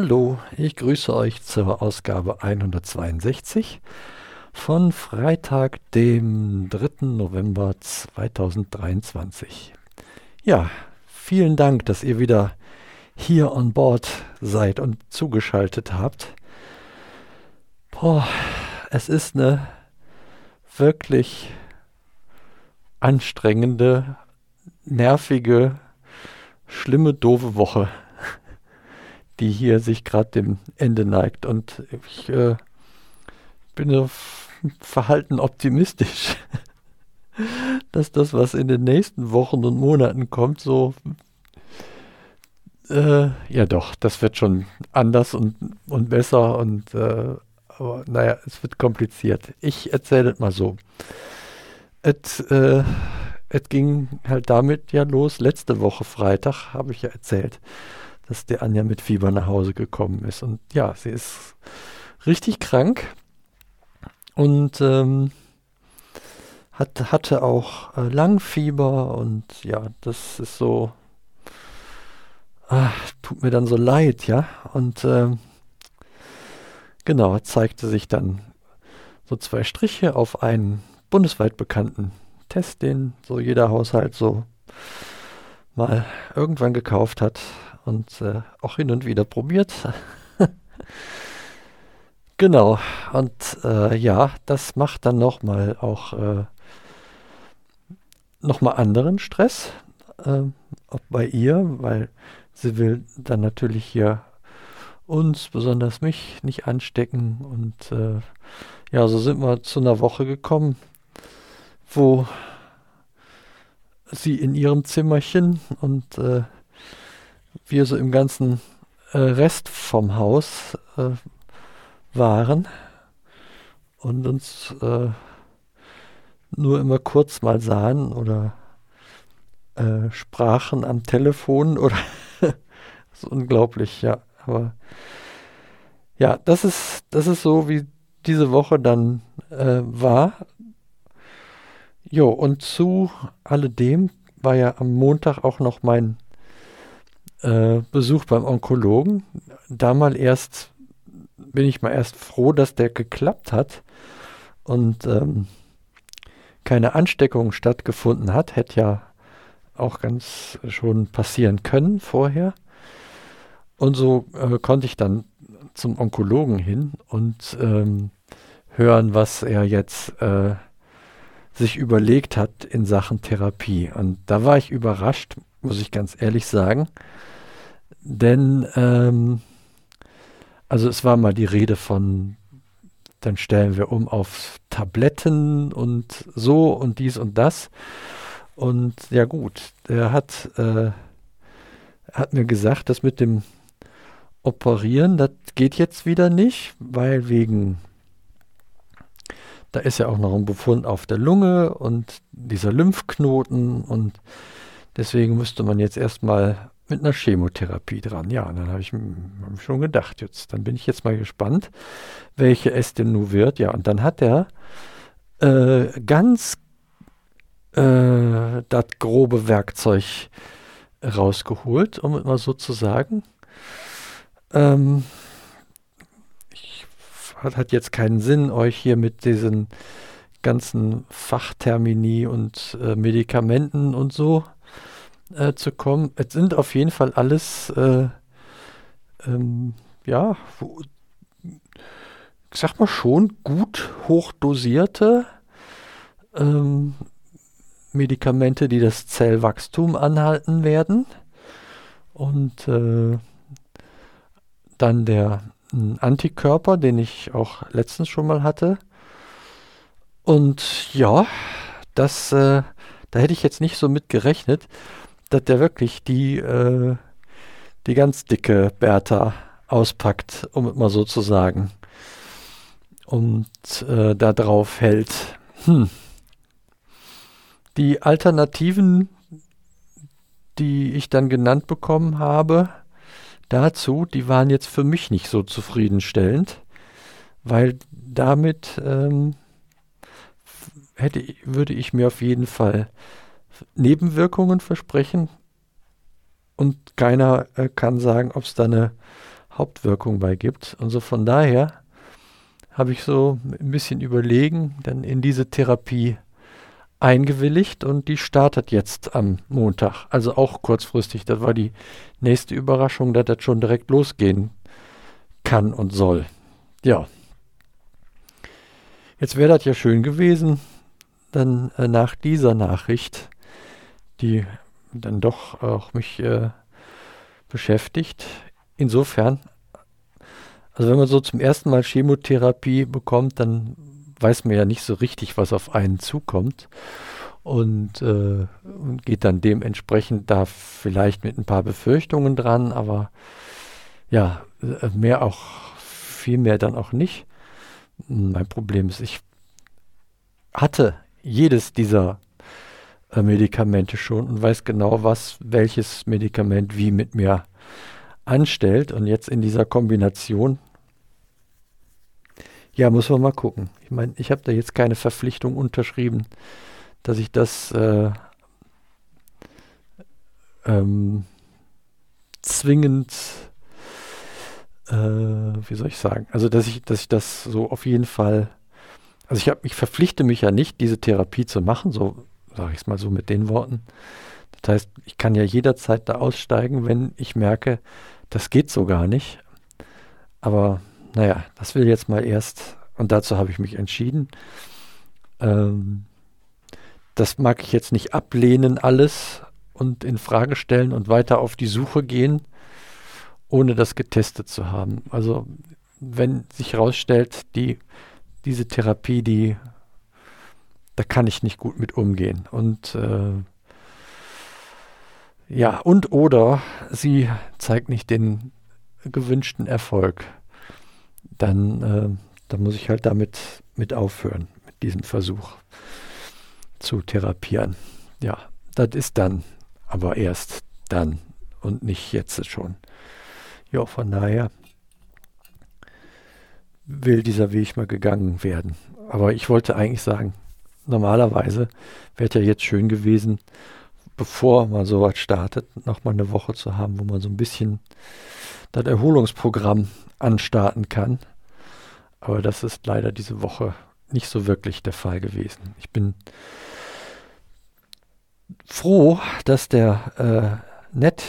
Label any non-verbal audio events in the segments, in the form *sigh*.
Hallo, ich grüße euch zur Ausgabe 162 von Freitag, dem 3. November 2023. Ja, vielen Dank, dass ihr wieder hier on board seid und zugeschaltet habt. Boah, es ist eine wirklich anstrengende, nervige, schlimme, doofe Woche die hier sich gerade dem Ende neigt. Und ich äh, bin so verhalten optimistisch, *laughs* dass das, was in den nächsten Wochen und Monaten kommt, so äh, ja doch, das wird schon anders und, und besser und äh, aber naja, es wird kompliziert. Ich erzähle es mal so. Es äh, ging halt damit ja los. Letzte Woche Freitag habe ich ja erzählt, dass der Anja mit Fieber nach Hause gekommen ist. Und ja, sie ist richtig krank und ähm, hat, hatte auch äh, Langfieber und ja, das ist so, ach, tut mir dann so leid, ja. Und ähm, genau, zeigte sich dann so zwei Striche auf einen bundesweit bekannten Test, den so jeder Haushalt so mal irgendwann gekauft hat und äh, auch hin und wieder probiert. *laughs* genau, und äh, ja, das macht dann nochmal auch äh, nochmal anderen Stress, äh, auch bei ihr, weil sie will dann natürlich hier uns, besonders mich, nicht anstecken. Und äh, ja, so sind wir zu einer Woche gekommen, wo sie in ihrem Zimmerchen und äh, wir so im ganzen äh, Rest vom Haus äh, waren und uns äh, nur immer kurz mal sahen oder äh, sprachen am Telefon oder *laughs* das ist unglaublich, ja. Aber ja, das ist, das ist so, wie diese Woche dann äh, war. Jo, und zu alledem war ja am Montag auch noch mein äh, Besuch beim Onkologen. Da mal erst bin ich mal erst froh, dass der geklappt hat und ähm, keine Ansteckung stattgefunden hat. Hätte ja auch ganz schon passieren können vorher. Und so äh, konnte ich dann zum Onkologen hin und ähm, hören, was er jetzt äh, sich überlegt hat in Sachen Therapie. Und da war ich überrascht, muss ich ganz ehrlich sagen. Denn, ähm, also es war mal die Rede von, dann stellen wir um auf Tabletten und so und dies und das. Und ja gut, er hat, äh, hat mir gesagt, dass mit dem Operieren, das geht jetzt wieder nicht, weil wegen, da ist ja auch noch ein Befund auf der Lunge und dieser Lymphknoten und deswegen müsste man jetzt erstmal mit einer Chemotherapie dran. Ja, und dann habe ich mir schon gedacht, jetzt, dann bin ich jetzt mal gespannt, welche es denn nun wird. Ja, und dann hat er äh, ganz äh, das grobe Werkzeug rausgeholt, um es mal so zu sagen. Ähm, ich, hat jetzt keinen Sinn, euch hier mit diesen ganzen Fachtermini und äh, Medikamenten und so äh, zu kommen. Es sind auf jeden Fall alles, äh, ähm, ja, wo, ich sag mal schon gut hochdosierte ähm, Medikamente, die das Zellwachstum anhalten werden. Und äh, dann der Antikörper, den ich auch letztens schon mal hatte. Und ja, das, äh, da hätte ich jetzt nicht so mit gerechnet dass der wirklich die, äh, die ganz dicke Bertha auspackt, um es mal so zu sagen. Und äh, da drauf hält. Hm. Die Alternativen, die ich dann genannt bekommen habe, dazu, die waren jetzt für mich nicht so zufriedenstellend, weil damit ähm, hätte, würde ich mir auf jeden Fall Nebenwirkungen versprechen und keiner äh, kann sagen, ob es da eine Hauptwirkung bei gibt. Und so von daher habe ich so ein bisschen überlegen, dann in diese Therapie eingewilligt und die startet jetzt am Montag. Also auch kurzfristig. Das war die nächste Überraschung, dass das schon direkt losgehen kann und soll. Ja. Jetzt wäre das ja schön gewesen, dann äh, nach dieser Nachricht, die dann doch auch mich äh, beschäftigt. Insofern, also wenn man so zum ersten Mal Chemotherapie bekommt, dann weiß man ja nicht so richtig, was auf einen zukommt und, äh, und geht dann dementsprechend da vielleicht mit ein paar Befürchtungen dran, aber ja, äh, mehr auch, viel mehr dann auch nicht. Mein Problem ist, ich hatte jedes dieser Medikamente schon und weiß genau, was welches Medikament wie mit mir anstellt. Und jetzt in dieser Kombination ja, muss man mal gucken. Ich meine, ich habe da jetzt keine Verpflichtung unterschrieben, dass ich das äh, ähm, zwingend, äh, wie soll ich sagen, also dass ich, dass ich das so auf jeden Fall, also ich habe, ich verpflichte mich ja nicht, diese Therapie zu machen, so sage ich es mal so mit den Worten. Das heißt, ich kann ja jederzeit da aussteigen, wenn ich merke, das geht so gar nicht. Aber naja, das will jetzt mal erst, und dazu habe ich mich entschieden. Ähm, das mag ich jetzt nicht ablehnen, alles und in Frage stellen und weiter auf die Suche gehen, ohne das getestet zu haben. Also wenn sich herausstellt, die, diese Therapie, die, da kann ich nicht gut mit umgehen. Und äh, ja, und oder sie zeigt nicht den gewünschten Erfolg dann, äh, dann muss ich halt damit mit aufhören, mit diesem Versuch zu therapieren. Ja, das ist dann, aber erst dann und nicht jetzt schon. Ja, von daher will dieser Weg mal gegangen werden. Aber ich wollte eigentlich sagen, normalerweise wäre ja jetzt schön gewesen, bevor man sowas startet, nochmal eine Woche zu haben, wo man so ein bisschen das Erholungsprogramm anstarten kann. Aber das ist leider diese Woche nicht so wirklich der Fall gewesen. Ich bin froh, dass der äh, Nett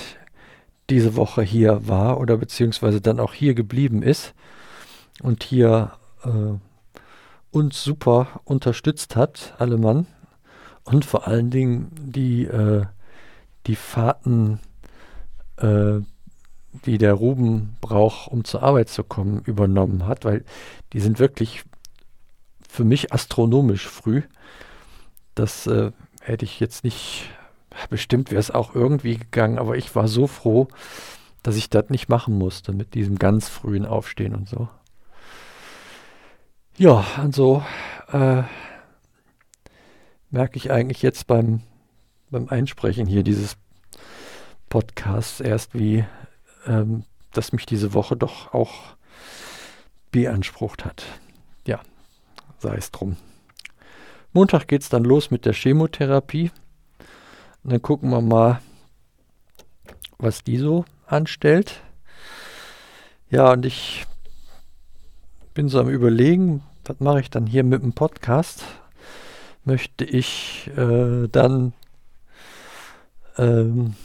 diese Woche hier war oder beziehungsweise dann auch hier geblieben ist und hier äh, uns super unterstützt hat, alle Mann. Und vor allen Dingen die, äh, die Fahrten äh, die der Ruben braucht, um zur Arbeit zu kommen, übernommen hat, weil die sind wirklich für mich astronomisch früh. Das äh, hätte ich jetzt nicht, bestimmt wäre es auch irgendwie gegangen, aber ich war so froh, dass ich das nicht machen musste mit diesem ganz frühen Aufstehen und so. Ja, und so äh, merke ich eigentlich jetzt beim, beim Einsprechen hier dieses Podcasts erst, wie ähm, das mich diese Woche doch auch beansprucht hat. Ja, sei es drum. Montag geht es dann los mit der Chemotherapie. Und dann gucken wir mal, was die so anstellt. Ja, und ich bin so am Überlegen, was mache ich dann hier mit dem Podcast? Möchte ich äh, dann ähm,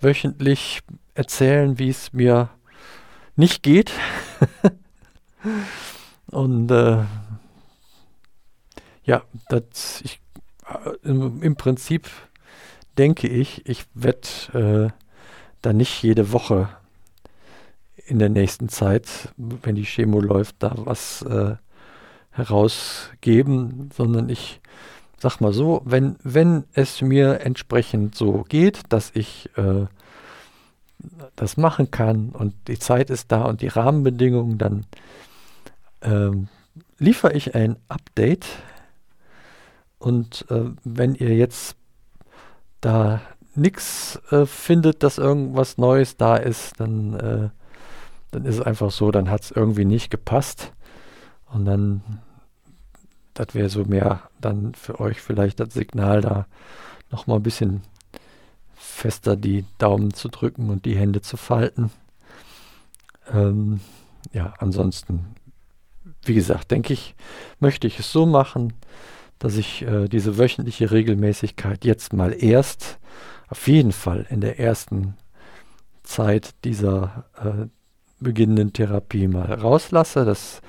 wöchentlich erzählen, wie es mir nicht geht. *laughs* Und äh, ja, das, ich, äh, im, im, Prinzip denke ich, ich werde äh, da nicht jede Woche in der nächsten Zeit, wenn die Chemo läuft, da was äh, herausgeben, sondern ich sag mal so, wenn, wenn es mir entsprechend so geht, dass ich äh, das machen kann und die Zeit ist da und die Rahmenbedingungen, dann ähm, liefere ich ein Update. Und äh, wenn ihr jetzt da nichts äh, findet, dass irgendwas Neues da ist, dann, äh, dann ist es einfach so, dann hat es irgendwie nicht gepasst. Und dann, das wäre so mehr dann für euch vielleicht das Signal da nochmal ein bisschen fester die Daumen zu drücken und die Hände zu falten. Ähm, ja, ansonsten, wie gesagt, denke ich, möchte ich es so machen, dass ich äh, diese wöchentliche Regelmäßigkeit jetzt mal erst, auf jeden Fall in der ersten Zeit dieser äh, beginnenden Therapie mal rauslasse. Das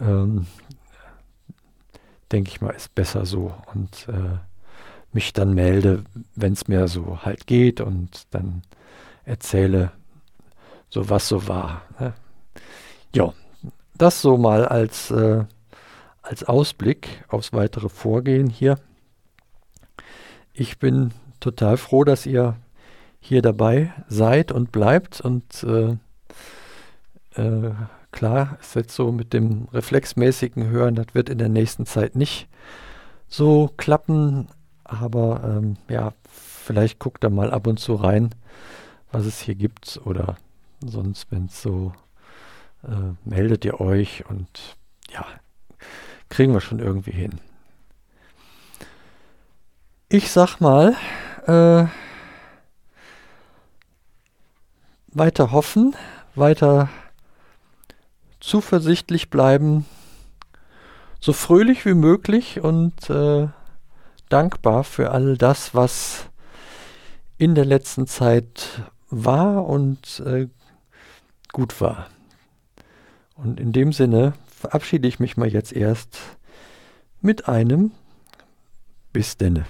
ähm, denke ich mal ist besser so und äh, mich dann melde, wenn es mir so halt geht und dann erzähle, so was so war. Ne? Ja, das so mal als, äh, als Ausblick aufs weitere Vorgehen hier. Ich bin total froh, dass ihr hier dabei seid und bleibt und äh, äh, klar, ist jetzt so mit dem reflexmäßigen Hören, das wird in der nächsten Zeit nicht so klappen, aber ähm, ja, vielleicht guckt da mal ab und zu rein, was es hier gibt oder sonst, wenn es so äh, meldet ihr euch und ja, kriegen wir schon irgendwie hin. Ich sag mal, äh, weiter hoffen, weiter zuversichtlich bleiben, so fröhlich wie möglich und äh, dankbar für all das, was in der letzten Zeit war und äh, gut war. Und in dem Sinne verabschiede ich mich mal jetzt erst mit einem Bis denne.